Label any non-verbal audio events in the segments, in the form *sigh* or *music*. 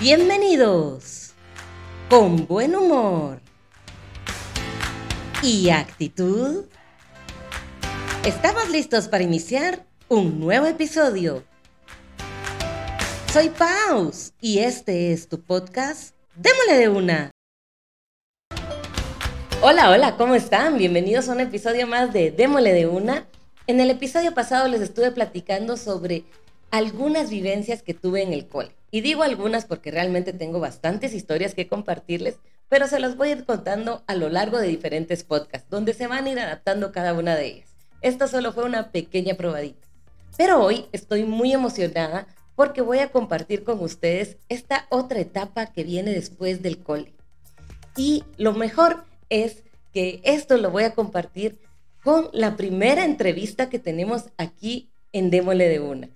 Bienvenidos con buen humor y actitud. Estamos listos para iniciar un nuevo episodio. Soy Paus y este es tu podcast Démosle de una. Hola, hola, ¿cómo están? Bienvenidos a un episodio más de Démosle de una. En el episodio pasado les estuve platicando sobre algunas vivencias que tuve en el cole. Y digo algunas porque realmente tengo bastantes historias que compartirles, pero se las voy a ir contando a lo largo de diferentes podcasts, donde se van a ir adaptando cada una de ellas. Esto solo fue una pequeña probadita. Pero hoy estoy muy emocionada porque voy a compartir con ustedes esta otra etapa que viene después del cole. Y lo mejor es que esto lo voy a compartir con la primera entrevista que tenemos aquí en Démole de Una.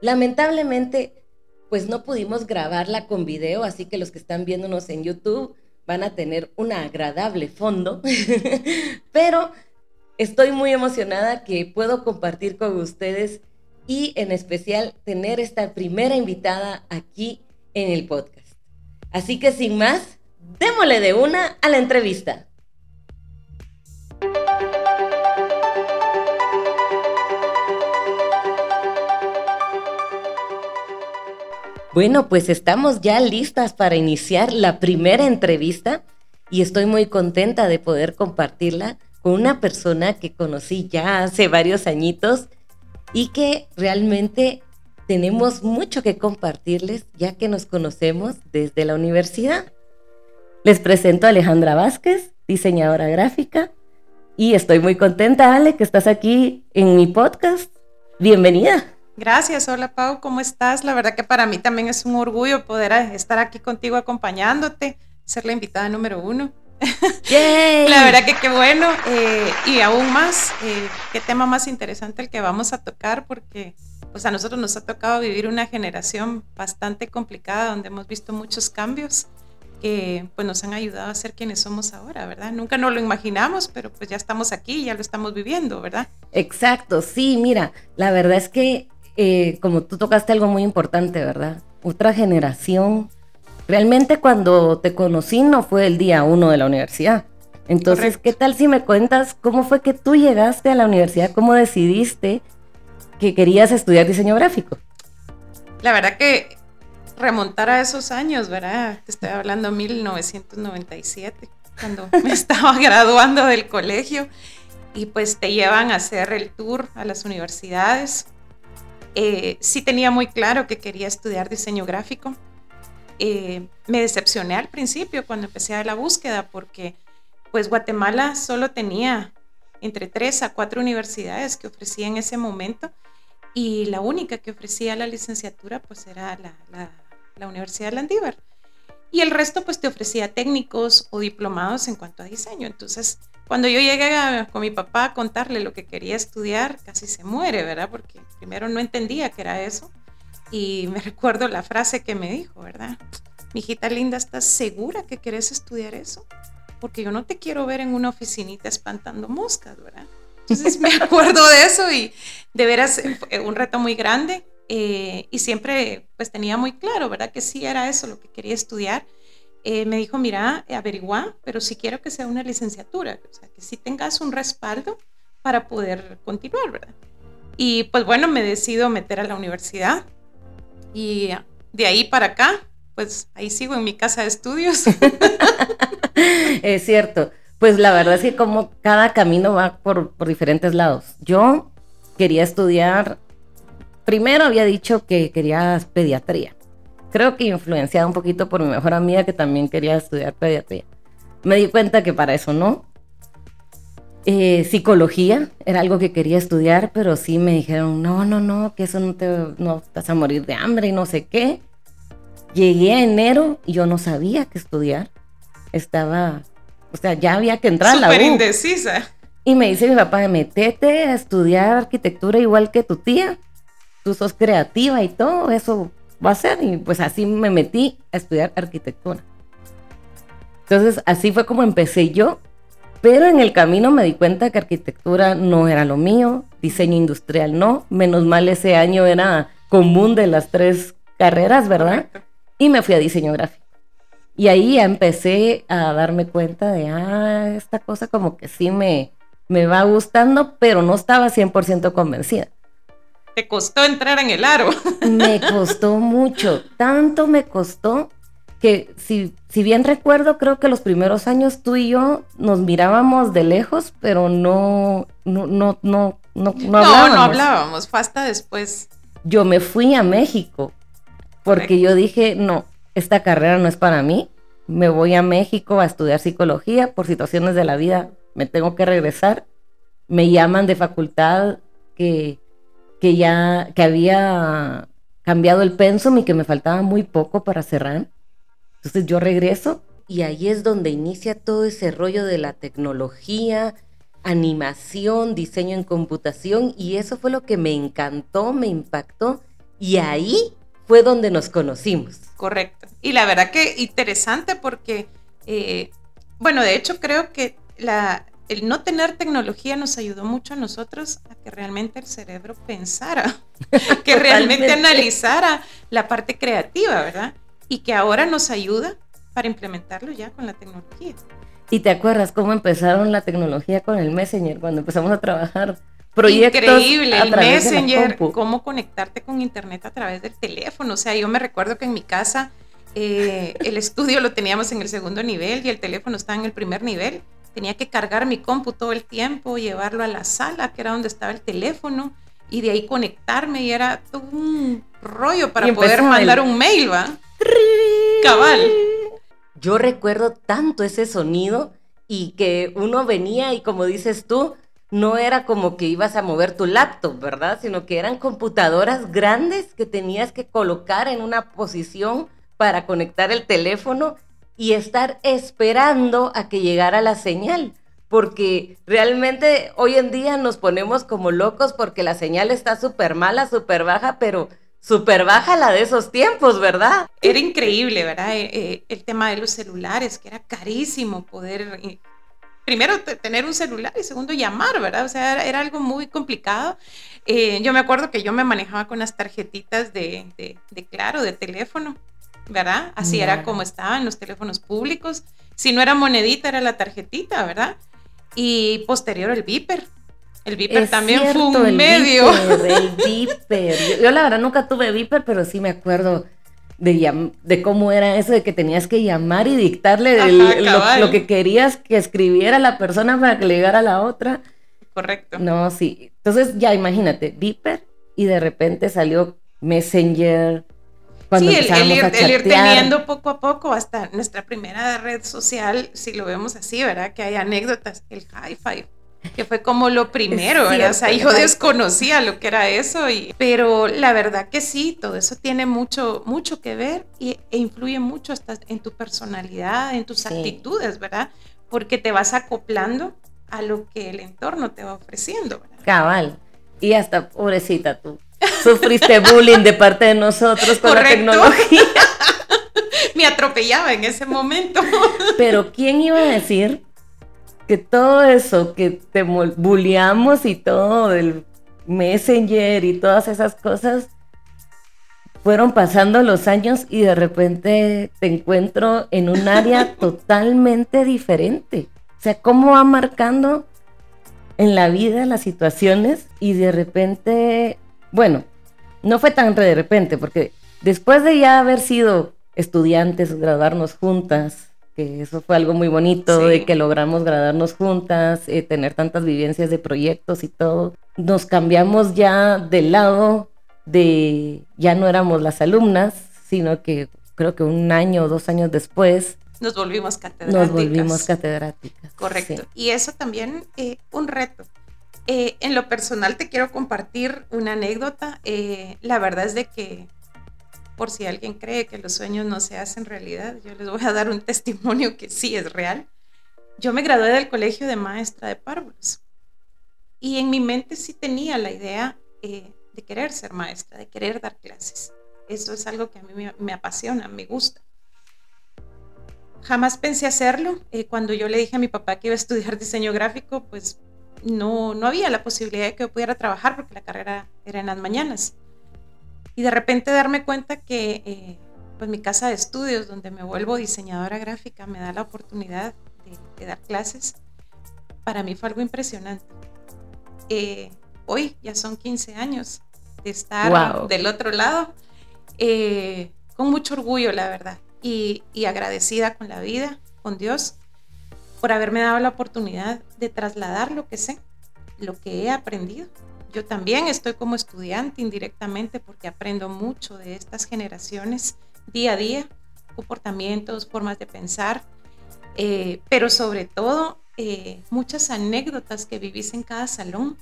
Lamentablemente, pues no pudimos grabarla con video, así que los que están viéndonos en YouTube van a tener un agradable fondo, *laughs* pero estoy muy emocionada que puedo compartir con ustedes y en especial tener esta primera invitada aquí en el podcast. Así que sin más, démosle de una a la entrevista. Bueno, pues estamos ya listas para iniciar la primera entrevista y estoy muy contenta de poder compartirla con una persona que conocí ya hace varios añitos y que realmente tenemos mucho que compartirles ya que nos conocemos desde la universidad. Les presento a Alejandra Vázquez, diseñadora gráfica, y estoy muy contenta, Ale, que estás aquí en mi podcast. Bienvenida. Gracias, hola Pau, ¿cómo estás? La verdad que para mí también es un orgullo poder estar aquí contigo acompañándote, ser la invitada número uno. *laughs* la verdad que qué bueno eh, y aún más, eh, qué tema más interesante el que vamos a tocar porque pues a nosotros nos ha tocado vivir una generación bastante complicada donde hemos visto muchos cambios que pues nos han ayudado a ser quienes somos ahora, ¿verdad? Nunca nos lo imaginamos, pero pues ya estamos aquí, ya lo estamos viviendo, ¿verdad? Exacto, sí, mira, la verdad es que eh, como tú tocaste algo muy importante, ¿verdad? Otra generación. Realmente cuando te conocí no fue el día uno de la universidad. Entonces, ¿qué tal si me cuentas cómo fue que tú llegaste a la universidad? ¿Cómo decidiste que querías estudiar diseño gráfico? La verdad que remontar a esos años, ¿verdad? Te estoy hablando 1997, cuando *laughs* me estaba graduando del colegio y pues te llevan a hacer el tour a las universidades eh, sí tenía muy claro que quería estudiar diseño gráfico. Eh, me decepcioné al principio cuando empecé a la búsqueda porque pues Guatemala solo tenía entre tres a cuatro universidades que ofrecía en ese momento y la única que ofrecía la licenciatura pues era la, Universidad de. Y el resto pues te ofrecía técnicos o diplomados en cuanto a diseño. Entonces cuando yo llegué con mi papá a contarle lo que quería estudiar, casi se muere, ¿verdad? Porque primero no entendía que era eso. Y me *laughs* recuerdo la frase que me dijo, ¿verdad? Mi hijita linda, ¿estás segura que querés estudiar eso? Porque yo no te quiero ver en una oficinita espantando moscas, ¿verdad? Entonces me *laughs* acuerdo de eso y de veras un reto muy grande. Eh, y siempre pues tenía muy claro, ¿verdad? Que sí era eso lo que quería estudiar eh, me dijo, mira, averigua, pero si quiero que sea una licenciatura, o sea, que sí tengas un respaldo para poder continuar, ¿verdad? Y pues bueno, me decido meter a la universidad y de ahí para acá, pues ahí sigo en mi casa de estudios. *laughs* es cierto. Pues la verdad es que como cada camino va por, por diferentes lados. Yo quería estudiar, primero había dicho que quería pediatría creo que influenciada un poquito por mi mejor amiga que también quería estudiar pediatría. Me di cuenta que para eso no. Eh, psicología era algo que quería estudiar, pero sí me dijeron, no, no, no, que eso no te no vas a morir de hambre y no sé qué. Llegué a enero y yo no sabía qué estudiar. Estaba, o sea, ya había que entrar a la U. indecisa. Y me dice mi papá, metete a estudiar arquitectura igual que tu tía. Tú sos creativa y todo, eso va a ser. Y pues así me metí a estudiar arquitectura. Entonces así fue como empecé yo, pero en el camino me di cuenta que arquitectura no era lo mío, diseño industrial no, menos mal ese año era común de las tres carreras, ¿verdad? y me fui a diseño gráfico. Y ahí ya empecé a darme cuenta de, ah, esta cosa como que sí me, me va gustando, pero no estaba 100% convencida. ¿Te costó entrar en el aro? *laughs* Me costó mucho, tanto me costó que si, si bien recuerdo, creo que los primeros años tú y yo nos mirábamos de lejos, pero no, no, no, no, no, no hablábamos. No, no hablábamos, fue hasta después. Yo me fui a México porque yo dije, no, esta carrera no es para mí, me voy a México a estudiar psicología, por situaciones de la vida me tengo que regresar, me llaman de facultad que, que ya, que había cambiado el pensum y que me faltaba muy poco para cerrar. Entonces yo regreso y ahí es donde inicia todo ese rollo de la tecnología, animación, diseño en computación y eso fue lo que me encantó, me impactó y ahí fue donde nos conocimos. Correcto. Y la verdad que interesante porque, eh, bueno, de hecho creo que la, el no tener tecnología nos ayudó mucho a nosotros a que realmente el cerebro pensara, *laughs* que realmente analizara la parte creativa, ¿verdad? Y que ahora nos ayuda para implementarlo ya con la tecnología. ¿Y te acuerdas cómo empezaron la tecnología con el Messenger cuando empezamos a trabajar? proyectos Increíble, el Messenger, cómo conectarte con Internet a través del teléfono. O sea, yo me recuerdo que en mi casa eh, el estudio lo teníamos en el segundo nivel y el teléfono estaba en el primer nivel. Tenía que cargar mi compu todo el tiempo, llevarlo a la sala, que era donde estaba el teléfono, y de ahí conectarme y era todo un rollo para poder mandar un mail, ¿va? Cabal. Yo recuerdo tanto ese sonido y que uno venía y como dices tú, no era como que ibas a mover tu laptop, ¿verdad? Sino que eran computadoras grandes que tenías que colocar en una posición para conectar el teléfono y estar esperando a que llegara la señal. Porque realmente hoy en día nos ponemos como locos porque la señal está súper mala, súper baja, pero súper baja la de esos tiempos, ¿verdad? Era increíble, ¿verdad? Eh, eh, el tema de los celulares, que era carísimo poder eh, primero tener un celular y segundo llamar, ¿verdad? O sea, era, algo muy complicado. Eh, yo me acuerdo que yo me manejaba con las tarjetitas de, de, claro, de teléfono, ¿verdad? Así era como estaban los teléfonos públicos. Si no era monedita, era la tarjetita, ¿verdad? Y posterior el Viper. El Viper también fue un medio. el *laughs* Viper. Yo, yo, la verdad nunca tuve Viper, pero sí me acuerdo de, de cómo era eso de que tenías que llamar y dictarle lo, que querías que escribiera la persona para que le llegara a la otra. Correcto. No, sí. Entonces ya imagínate, Viper y de repente salió Messenger. Cuando sí, el, ir, el, ir, teniendo poco a poco hasta nuestra primera red social, si lo vemos así, ¿verdad? Que hay anécdotas, el high five que fue como lo primero, ¿verdad? o sea, yo desconocía lo que era eso, y, pero la verdad que sí, todo eso tiene mucho, mucho que ver y, e influye mucho hasta en tu personalidad, en tus actitudes, ¿verdad? Porque te vas acoplando a lo que el entorno te va ofreciendo, ¿verdad? Cabal. Y hasta, pobrecita tú, sufriste bullying de parte de nosotros con la tecnología. *laughs* Me atropellaba en ese momento. *laughs* Pero ¿quién iba a decir que todo eso que te bulleamos y todo el Messenger y todas esas cosas, fueron pasando los años y de repente te encuentro en un área *laughs* totalmente diferente. O sea, cómo va marcando en la vida las situaciones y de repente, bueno, no fue tan de repente, porque después de ya haber sido estudiantes, graduarnos juntas, que eso fue algo muy bonito, de que logramos graduarnos juntas, eh, tener tantas vivencias de proyectos y todo. Nos cambiamos ya del lado de, ya no éramos las alumnas, sino que creo que un año o dos años después. Nos volvimos catedráticas. Nos volvimos catedráticas. Correcto. Y eso también, eh, un reto. Eh, en lo personal te quiero compartir una anécdota. la verdad es de que por si alguien cree que los sueños no se hacen realidad, yo les voy a dar un *laughs* testimonio que sí es real. Yo me gradué del colegio de maestra de párvulos y en mi mente sí tenía la idea eh, de querer ser maestra, de querer dar clases. Eso es algo que a mí me, apasiona, me gusta. Jamás pensé hacerlo. Eh, cuando yo le dije a mi papá que iba a estudiar diseño gráfico, pues no, no había la posibilidad de que yo pudiera trabajar porque la carrera era en las mañanas y de repente darme cuenta que, eh, pues mi casa de estudios, donde me vuelvo diseñadora gráfica, me da la oportunidad de, dar clases, para mí fue algo impresionante. Eh, hoy ya son 15 años de estar del otro lado, eh, con mucho orgullo, la verdad, y, y agradecida con la vida, con Dios, por haberme dado la oportunidad de trasladar lo que sé, lo que he aprendido. Yo también estoy como estudiante indirectamente porque aprendo mucho de estas generaciones día a día, comportamientos, formas de pensar, eh, pero sobre todo eh, muchas anécdotas que vivís en cada salón.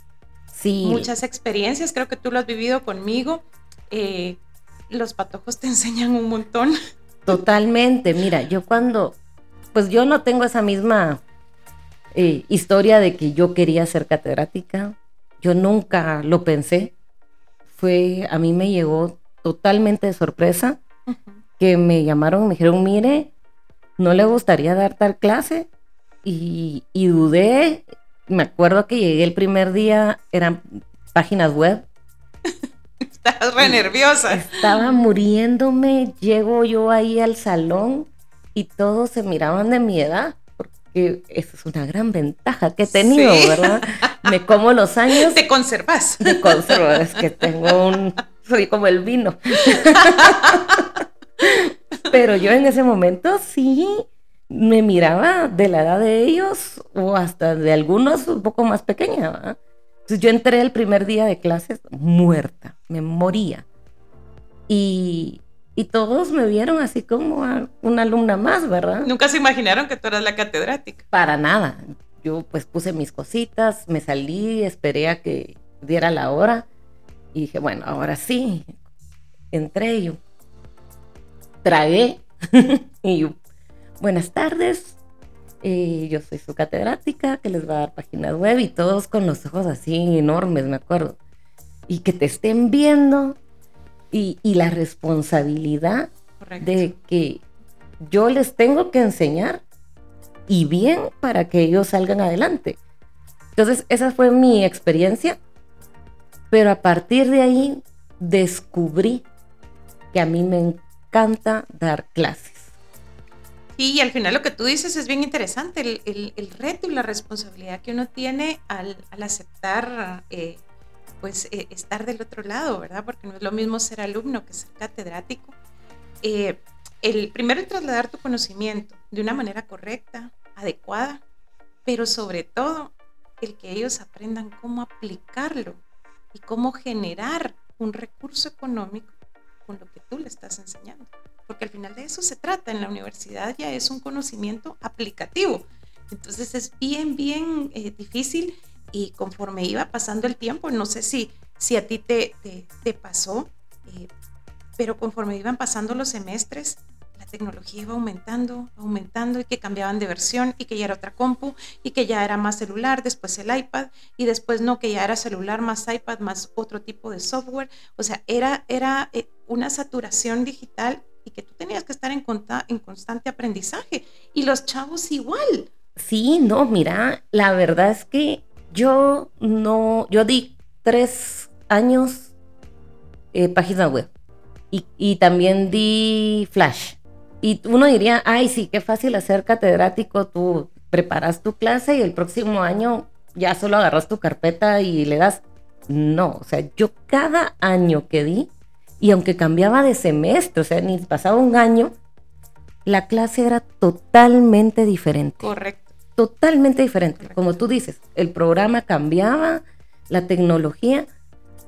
Sí. Muchas experiencias, creo que tú lo has vivido conmigo. Eh, los patojos te *laughs* enseñan un montón. Totalmente, mira, yo cuando, pues yo no tengo esa misma historia de que yo quería ser catedrática, yo nunca lo pensé, fue, a mí me llegó totalmente de sorpresa que me llamaron, me dijeron, mire, ¿no le gustaría dar tal clase? Y, dudé, me acuerdo que llegué el primer día, eran páginas web. *laughs* Estabas re nerviosa. Estaba muriéndome, llego yo ahí al salón y todos se miraban de mi edad, porque esa es una gran ventaja que he tenido, ¿verdad? Me como los años. Te conservas. Te conservo, es que tengo un, soy como el vino. Pero yo en ese momento sí me miraba de la edad de ellos o hasta de algunos un poco más pequeña. Entonces yo entré el primer día de clases muerta, me moría. Y, y todos me vieron así como a una alumna más, ¿verdad? Nunca se imaginaron que tú eras la catedrática. Para nada. Yo pues puse mis cositas, me salí, esperé a que diera la hora y dije, bueno, ahora sí. Entré yo tragué *laughs* y yo, buenas tardes, eh, yo soy su catedrática que les va a dar páginas web y todos con los ojos así enormes, me acuerdo. Y que te estén viendo y, la responsabilidad de que yo les tengo que enseñar y bien para que ellos salgan adelante. Entonces, esa fue mi experiencia, pero a partir de ahí descubrí que a mí me encanta dar clases. y al final lo que tú dices es bien interesante, el, reto y la responsabilidad que uno tiene al, aceptar, eh, pues, eh, estar del otro lado, ¿verdad? Porque no es lo mismo ser alumno que ser catedrático. Eh, el primero es trasladar tu conocimiento de una manera correcta, adecuada, pero sobre todo el que ellos aprendan cómo aplicarlo y cómo generar un recurso económico con lo que tú le estás enseñando. Porque al final de eso se trata. En la universidad ya es un conocimiento aplicativo. Entonces es bien, bien eh, difícil y conforme iba pasando el tiempo, no sé si, si a ti te, te, pasó, eh, pero conforme iban pasando los semestres, la tecnología iba aumentando, aumentando y que cambiaban de versión y que ya era otra compu y que ya era más celular, después el iPad y después no, que ya era celular más iPad más otro tipo de software. O sea, era, era eh, una saturación digital y que tú tenías que estar en, en constante aprendizaje y los chavos igual. Sí, no, mira, la verdad es que yo no, yo di tres años eh, página web y, y también di Flash. Y uno diría, ay, sí, qué fácil hacer catedrático, tú preparas tu clase y el próximo año ya solo agarras tu carpeta y le das. No, o sea, yo cada año que di, y aunque cambiaba de semestre, o sea, ni pasaba un año, la clase era totalmente diferente. Correcto. Totalmente diferente. Como tú dices, el programa cambiaba, la tecnología,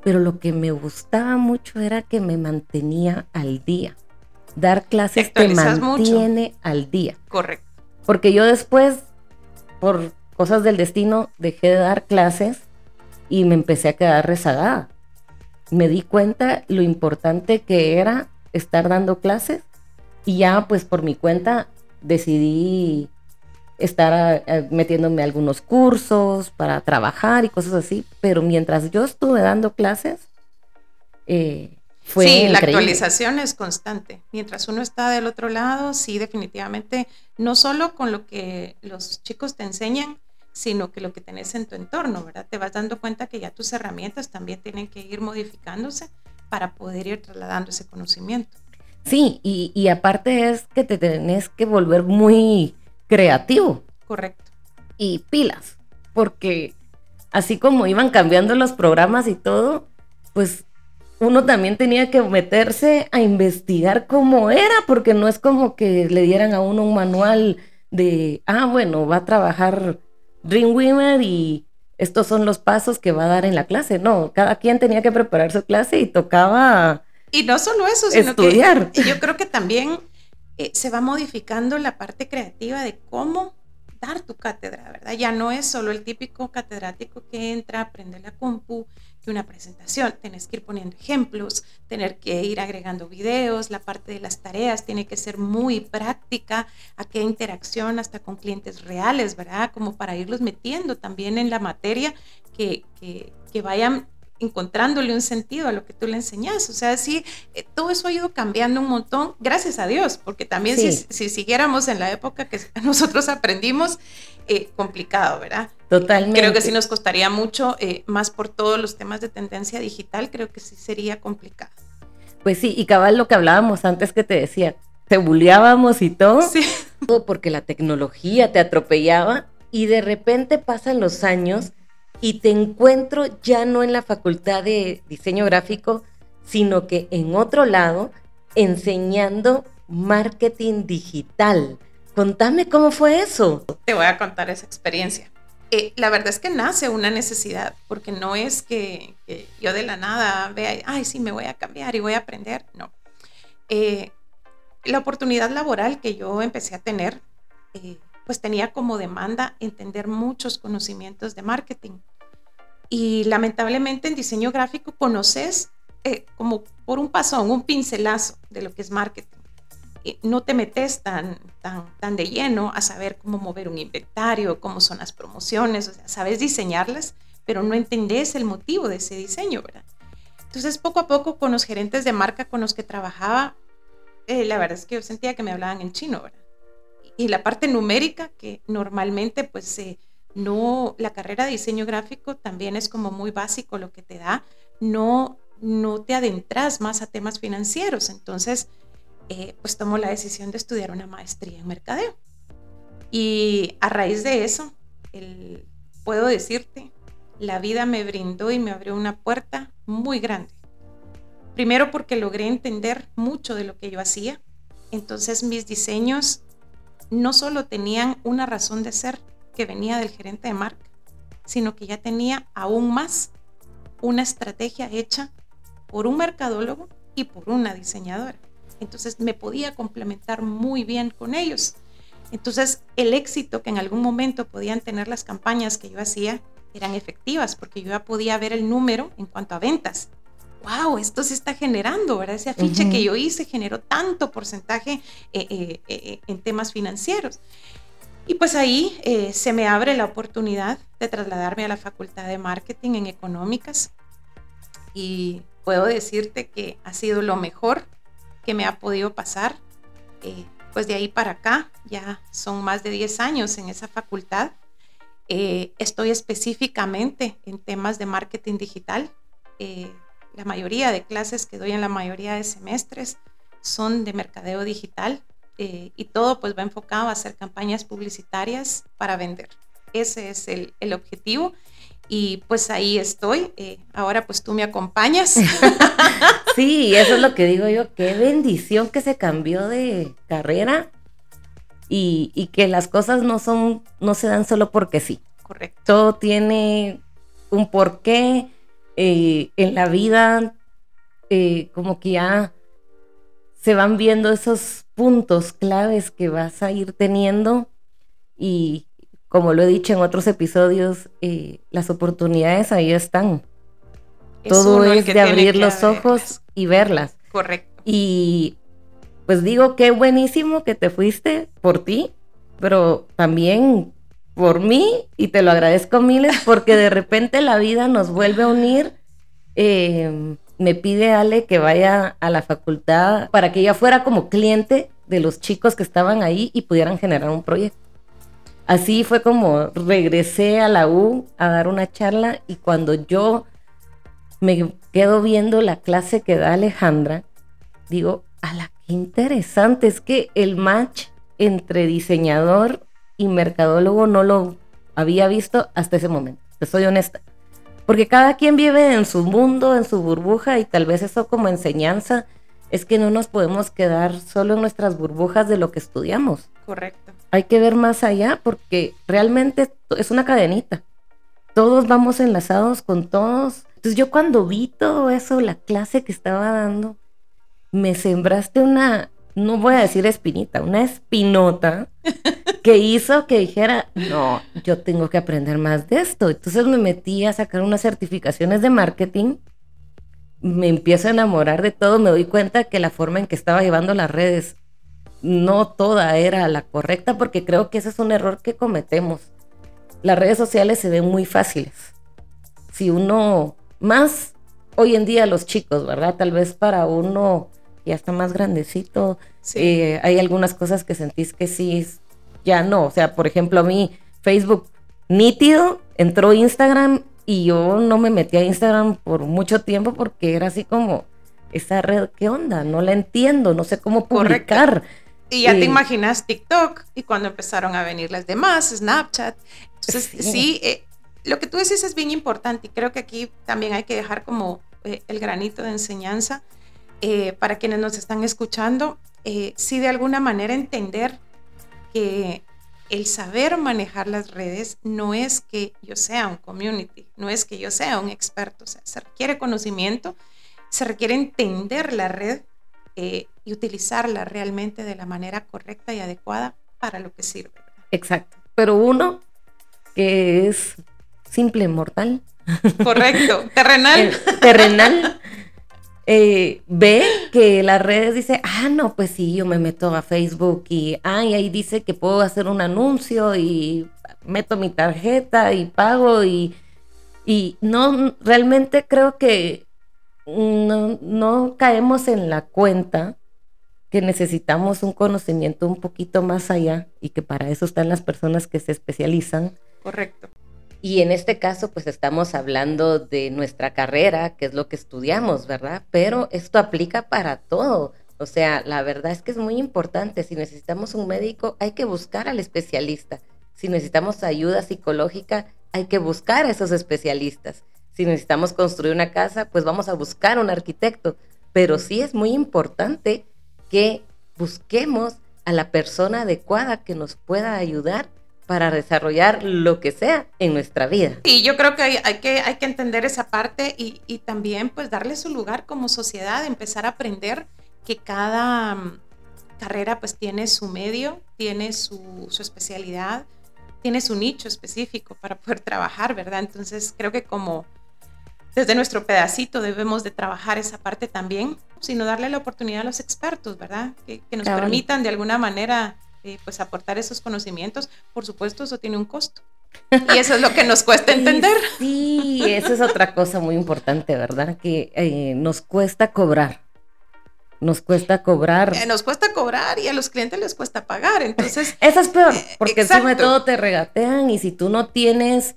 pero lo que me gustaba mucho era que me mantenía al día dar clases te mantiene al día. Correcto. Porque yo después, por cosas del destino, dejé de dar clases y me empecé a quedar rezagada. Me di cuenta lo importante que era estar dando clases y ya pues por mi cuenta decidí estar eh, metiéndome a algunos cursos para trabajar y cosas así, pero mientras yo estuve dando clases, eh, sí, la actualización es constante. Mientras uno está del otro lado, sí, definitivamente, no solo con lo que los chicos te enseñan, sino que lo que tenés en tu entorno, ¿verdad? Te vas dando cuenta que ya tus herramientas también tienen que ir modificándose para poder ir trasladando ese conocimiento. Sí, y, y aparte es que te tenés que volver muy creativo. Correcto. Y pilas, porque así como iban cambiando los programas y todo, pues uno también tenía que meterse a investigar cómo era, porque no es como que le dieran a uno un manual de, ah, bueno, va a trabajar Dreamweaver y estos son los pasos que va a dar en la clase. No, cada quien tenía que preparar su clase y tocaba y no solo eso, sino estudiar. que yo creo que también eh, se va modificando la parte creativa de cómo dar tu cátedra, ¿verdad? Ya no es solo el típico catedrático que entra, aprende la compu, que una presentación, tenés que ir poniendo ejemplos, tener que ir agregando videos, la parte de las tareas tiene que ser muy práctica, a qué interacción hasta con clientes reales, ¿verdad? Como para irlos metiendo también en la materia que, que, que vayan encontrándole un sentido a lo que tú le enseñas. O sea, sí, eh, todo eso ha ido cambiando un montón, gracias a Dios, porque también si, si, siguiéramos en la época que *laughs* nosotros aprendimos, eh, complicado, ¿verdad? Totalmente. Creo que sí nos costaría mucho, eh, más por todos los temas de tendencia digital, creo que sí sería complicado. Pues sí, y cabal lo que hablábamos antes que te decía, te bulleábamos y todo, sí. *laughs* porque la tecnología te atropellaba y de repente pasan los años y te encuentro ya no en la facultad de diseño gráfico, sino que en otro lado enseñando marketing digital. Contame cómo fue eso. Te voy a contar esa experiencia. Eh, la verdad es que nace una necesidad, porque no es que, yo de la nada vea, ay, sí, me voy a cambiar y voy a aprender. No. Eh, la oportunidad laboral que yo empecé a tener eh, pues tenía como demanda entender muchos conocimientos de marketing. Y lamentablemente en diseño gráfico conoces eh, como por un pasón, un pincelazo de lo que es marketing. No te metes tan, tan, tan de lleno a saber cómo mover un inventario, cómo son las promociones, o sabes diseñarlas, pero no entendés el motivo de ese diseño, ¿verdad? Entonces, poco a poco, con los gerentes de marca con los que trabajaba, eh, la verdad es que yo sentía que me hablaban en chino, ¿verdad? Y la parte numérica, que normalmente pues eh, no, la carrera de diseño gráfico también es como muy básico lo que te da, no, no te adentras más a temas financieros. Entonces, eh, pues tomo la decisión de estudiar una maestría en mercadeo. Y a raíz de eso, el, puedo decirte, la vida me brindó y me abrió una puerta muy grande. Primero porque logré entender mucho de lo que yo hacía. Entonces mis diseños no solo tenían una razón de ser que venía del gerente de marca, sino que ya tenía aún más una estrategia hecha por un mercadólogo y por una diseñadora. Entonces me podía complementar muy bien con ellos. Entonces el éxito que en algún momento podían tener las campañas que yo hacía eran efectivas porque yo ya podía ver el número en cuanto a ventas wow, esto se está generando, ¿verdad? Ese afiche que yo hice generó tanto porcentaje eh, eh, eh, en temas financieros. Y pues ahí se me abre la oportunidad de trasladarme a la Facultad de Marketing en Económicas y puedo decirte que ha sido lo mejor que me ha podido pasar. pues de ahí para acá ya son más de 10 años en esa facultad. estoy específicamente en temas de marketing digital la mayoría de clases que doy en la mayoría de semestres son de mercadeo digital eh, y todo pues va enfocado a hacer campañas publicitarias para vender. Ese es el, el objetivo y pues ahí estoy. Eh, ahora pues tú me acompañas. *laughs* *laughs* sí, eso es lo que digo yo. Qué bendición que se cambió de carrera y, y, que las cosas no son, no se dan solo porque sí. Correcto. Todo tiene un porqué eh, en la vida eh, como que ya se van viendo esos puntos claves que vas a ir teniendo y como lo he dicho en otros episodios, eh, las oportunidades ahí están. Todo es de abrir los ojos y verlas. Correcto. Y pues digo, qué buenísimo que te fuiste por ti, pero también por mí y te lo agradezco miles porque de repente la vida nos vuelve a unir. Eh, me pide Ale que vaya a la facultad para que ella fuera como cliente de los chicos que estaban ahí y pudieran generar un proyecto. Así fue como regresé a la U a dar una charla y cuando yo me quedo viendo la clase que da Alejandra, digo, a la interesante, es que el match entre diseñador y mercadólogo no lo había visto hasta ese momento, te soy honesta. Porque cada quien vive en su mundo, en su burbuja y tal vez eso como enseñanza es que no nos podemos quedar solo en nuestras burbujas de lo que estudiamos. Correcto. Hay que ver más allá porque realmente es una cadenita. Todos vamos enlazados con todos. Entonces yo cuando vi todo eso, la clase que estaba dando, me sembraste una, no voy a decir espinita, una espinota *laughs* que hizo que dijera, no, yo tengo que aprender más de esto. Entonces me metí a sacar unas certificaciones de marketing, me empiezo a enamorar de todo, me doy cuenta que la forma en que estaba llevando las redes no toda era la correcta porque creo que ese es un error que cometemos. Las redes sociales se ven muy fáciles. Si uno, más hoy en día los chicos, ¿verdad? Tal vez para uno ya está más grandecito, eh, hay algunas cosas que sentís que sí, ya no. O sea, por ejemplo, a mí Facebook nítido, entró Instagram y yo no me metí a Instagram por mucho tiempo porque era así como, esa red, ¿qué onda? No la entiendo, no sé cómo publicar. Y ya te imaginas TikTok y cuando empezaron a venir las demás, Snapchat. Entonces, sí, eh, lo que tú dices es bien importante y creo que aquí también hay que dejar como eh, el granito de enseñanza eh, para quienes nos están escuchando, eh, sí de alguna manera entender que el saber manejar las redes no es que yo sea un community, no es que yo sea un experto, o sea, se requiere conocimiento, se requiere entender la red eh, y utilizarla realmente de la manera correcta y adecuada para lo que sirve. Exacto, pero uno que es simple mortal. Correcto, *laughs* terrenal. terrenal eh, ve que las redes dice, ah, no, pues sí, yo me meto a Facebook y, ahí dice que puedo hacer un anuncio y meto mi tarjeta y pago y, y no, realmente creo que no, no caemos en la cuenta que necesitamos un conocimiento un poquito más allá y que para eso están las personas que se especializan. Correcto. Y en este caso, pues estamos hablando de nuestra carrera, que es lo que estudiamos, ¿verdad? Pero esto aplica para todo. O sea, la verdad es que es muy importante. Si necesitamos un médico, hay que buscar al especialista. Si necesitamos ayuda psicológica, hay que buscar a esos especialistas. Si necesitamos construir una casa, pues vamos a buscar un arquitecto. Pero sí es muy importante que busquemos a la persona adecuada que nos pueda ayudar para desarrollar lo que sea en nuestra vida. Y yo creo que hay, que, hay que entender esa parte y, también pues darle su lugar como sociedad, empezar a aprender que cada mm, carrera pues tiene su medio, tiene su, su especialidad, tiene su nicho específico para poder trabajar, ¿verdad? Entonces creo que como desde nuestro pedacito debemos de trabajar esa parte también, sino darle la oportunidad a los expertos, ¿verdad? Que, que nos permitan de alguna manera eh, pues aportar esos conocimientos, por supuesto eso tiene un costo. Y eso es lo que nos cuesta *laughs* entender. Sí, eso es otra cosa muy importante, ¿verdad? Que eh, nos cuesta cobrar. Nos cuesta cobrar. Eh, nos cuesta cobrar y a los clientes les cuesta pagar. Entonces. *laughs* Eso es peor, porque de todo te regatean y si tú no tienes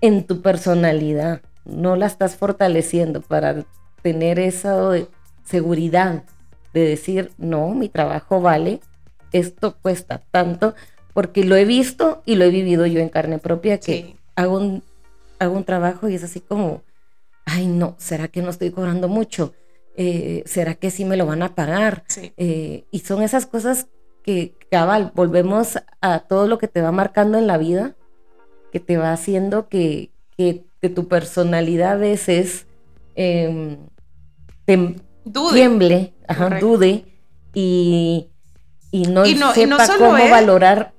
en tu personalidad, no la estás fortaleciendo para tener esa seguridad de decir, no, mi trabajo vale, esto cuesta tanto, porque lo he visto y lo he vivido yo en carne propia, que hago, un, hago un trabajo y es así como, ay no, ¿será que no estoy cobrando mucho? Eh, ¿Será que sí me lo van a pagar? Eh, y son esas cosas que, cabal, volvemos a todo lo que te va marcando en la vida, que te va haciendo que, que, tu personalidad a veces em, tiemble, dude y y no, sepa cómo valorar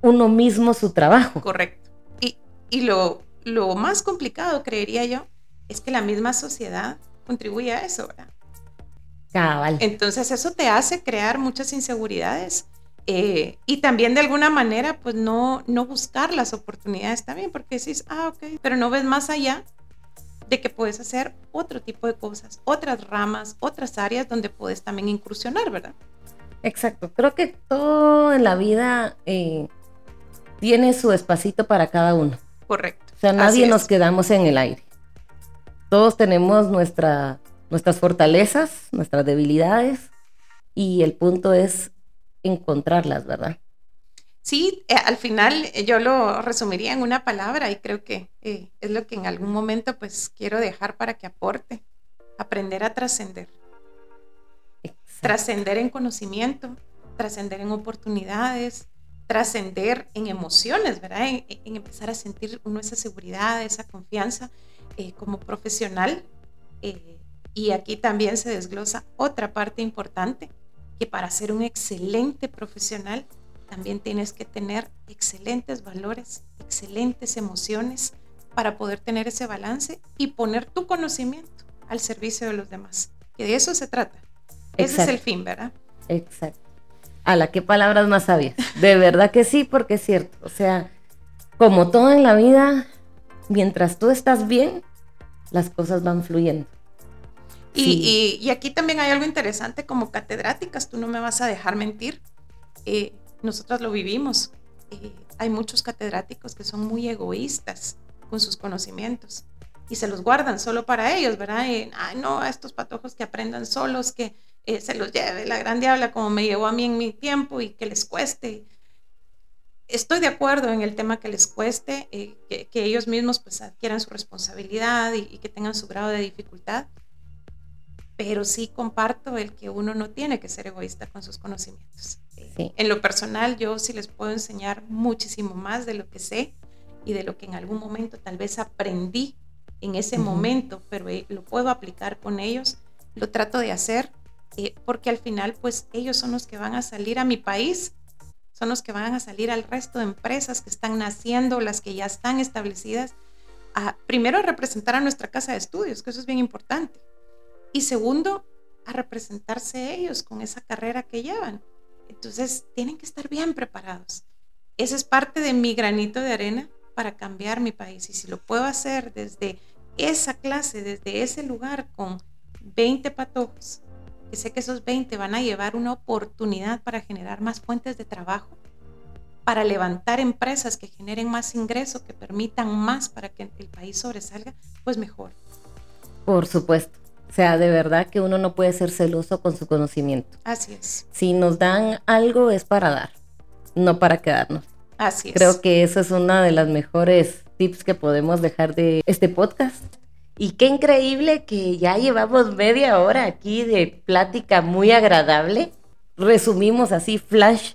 uno mismo su trabajo. Correcto. Y, y lo, lo más complicado, creería yo, es que la misma sociedad contribuye a eso, ¿verdad? Cabal. Entonces eso te hace crear muchas inseguridades eh, y también de alguna manera pues no, no buscar las oportunidades también porque decís, ah, ok, pero no ves más allá de que puedes hacer otro tipo de cosas, otras ramas, otras áreas donde puedes también incursionar, ¿verdad? Exacto, creo que todo en la vida eh, tiene su espacito para cada uno. Correcto. O sea, nadie nos quedamos en el aire. Todos tenemos nuestra, nuestras fortalezas, nuestras debilidades, y el punto es encontrarlas, ¿verdad? Sí, eh, al final eh, yo lo resumiría en una palabra y creo que eh, es lo que en algún momento pues quiero dejar para que aporte, aprender a trascender. Trascender en conocimiento, trascender en oportunidades, trascender en emociones, ¿verdad? En, empezar a sentir uno esa seguridad, esa confianza como profesional. y aquí también se desglosa otra parte importante, que para ser un excelente profesional también tienes que tener excelentes valores, excelentes emociones para poder tener ese balance y poner tu conocimiento al servicio de los demás. Que de eso se trata. Ese es el fin, ¿verdad? Exacto. A la qué palabras más sabias. De verdad que sí, porque es cierto. O sea, como todo en la vida, mientras tú estás bien, las cosas van fluyendo. Y, y, aquí también hay algo interesante como catedráticas, tú no me vas a dejar mentir. Eh, nosotros lo vivimos. Eh, hay muchos catedráticos que son muy egoístas con sus conocimientos y se los guardan solo para ellos, ¿verdad? Ay, no, a estos patojos que aprendan solos, que eh, se los lleve la gran diabla como me llevó a mí en mi tiempo y que les cueste. Estoy de acuerdo en el tema que les cueste, eh, que, ellos mismos pues adquieran su responsabilidad y, y que tengan su grado de dificultad, pero sí comparto el que uno no tiene que ser egoísta con sus conocimientos. En lo personal, yo sí les puedo enseñar muchísimo más de lo que sé y de lo que en algún momento tal vez aprendí en ese momento, pero eh, lo puedo aplicar con ellos, lo trato de hacer, eh, porque al final, pues ellos son los que van a salir a mi país, son los que van a salir al resto de empresas que están naciendo, las que ya están establecidas, a, primero a representar a nuestra casa de estudios, que eso es bien importante, y segundo, a representarse ellos con esa carrera que llevan. Entonces, tienen que estar bien preparados. Ese es parte de mi granito de arena para cambiar mi país. Y si lo puedo hacer desde esa clase, desde ese lugar, con 20 patojos, que sé que esos 20 van a llevar una oportunidad para generar más fuentes de trabajo, para levantar empresas que generen más ingreso, que permitan más para que el país sobresalga, pues mejor. Por supuesto. O sea, de verdad que uno no puede ser celoso con su conocimiento. Así es. Si nos dan algo es para dar, no para quedarnos. Así es. Creo que eso es una de las mejores tips que podemos dejar de este podcast. Y qué increíble que ya llevamos media hora aquí de plática muy agradable. Resumimos así, flash,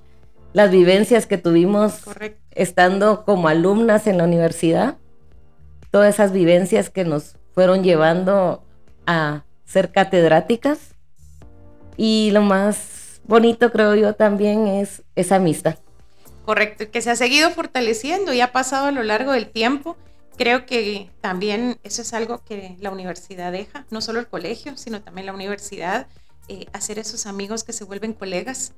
las vivencias que tuvimos estando como alumnas en la universidad. Todas esas vivencias que nos fueron llevando a ser catedráticas. Y lo más bonito, creo yo, también es esa amistad. Correcto, que se ha seguido fortaleciendo y ha pasado a lo largo del tiempo. Creo que también eso es algo que la universidad deja, no solo el colegio, sino también la universidad, eh, hacer esos amigos que se vuelven colegas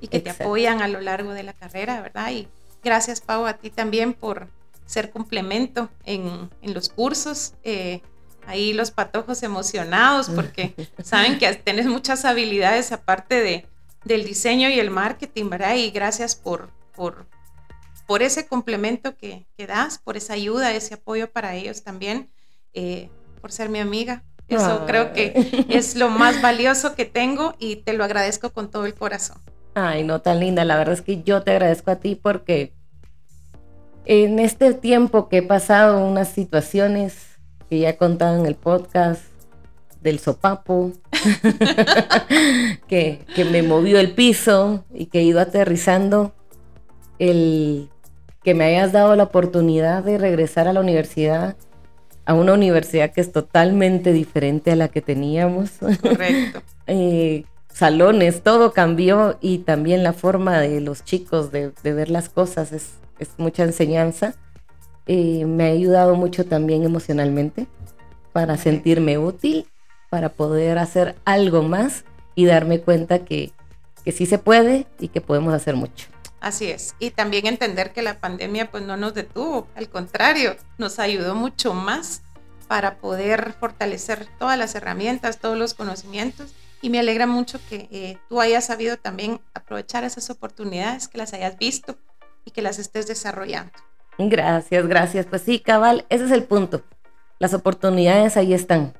y que te apoyan a lo largo de la carrera, ¿verdad? Y gracias, Pau, a ti también por ser complemento en, en los cursos. Eh, ahí los patojos emocionados porque *laughs* saben que tienes muchas habilidades aparte de, del diseño y el marketing, ¿verdad? Y gracias por, por, por ese complemento que, que das, por esa ayuda, ese apoyo para ellos también, eh, por ser mi amiga. Eso creo que es lo más valioso que tengo y te lo agradezco con todo el corazón. Ay, no tan linda. La verdad es que yo te agradezco a ti porque en este tiempo que he pasado unas situaciones que ya he contado en el podcast del sopapo, *laughs* que, que, me movió el piso y que he ido aterrizando, el que me hayas dado la oportunidad de regresar a la universidad, a una universidad que es totalmente diferente a la que teníamos. Correcto. *laughs* Eh, salones, todo cambió y también la forma de los chicos de, de ver las cosas es, es mucha enseñanza. Eh, me ha ayudado mucho también emocionalmente para sentirme útil, para poder hacer algo más y darme cuenta que, que sí se puede y que podemos hacer mucho. Así es. Y también entender que la pandemia pues no nos detuvo, al contrario, nos ayudó mucho más para poder fortalecer todas las herramientas, todos los conocimientos. Y me alegra mucho que eh, tú hayas sabido también aprovechar esas oportunidades, que las hayas visto y que las estés desarrollando. Gracias, gracias. Pues sí, cabal, ese es el punto. Las oportunidades ahí están.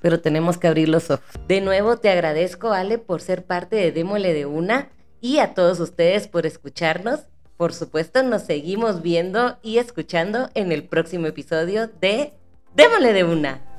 pero tenemos que abrir los ojos. De nuevo te agradezco, Ale, por ser parte de Démole de Una y a todos ustedes por escucharnos. Por supuesto, nos seguimos viendo y escuchando en el próximo episodio de Démole de Una.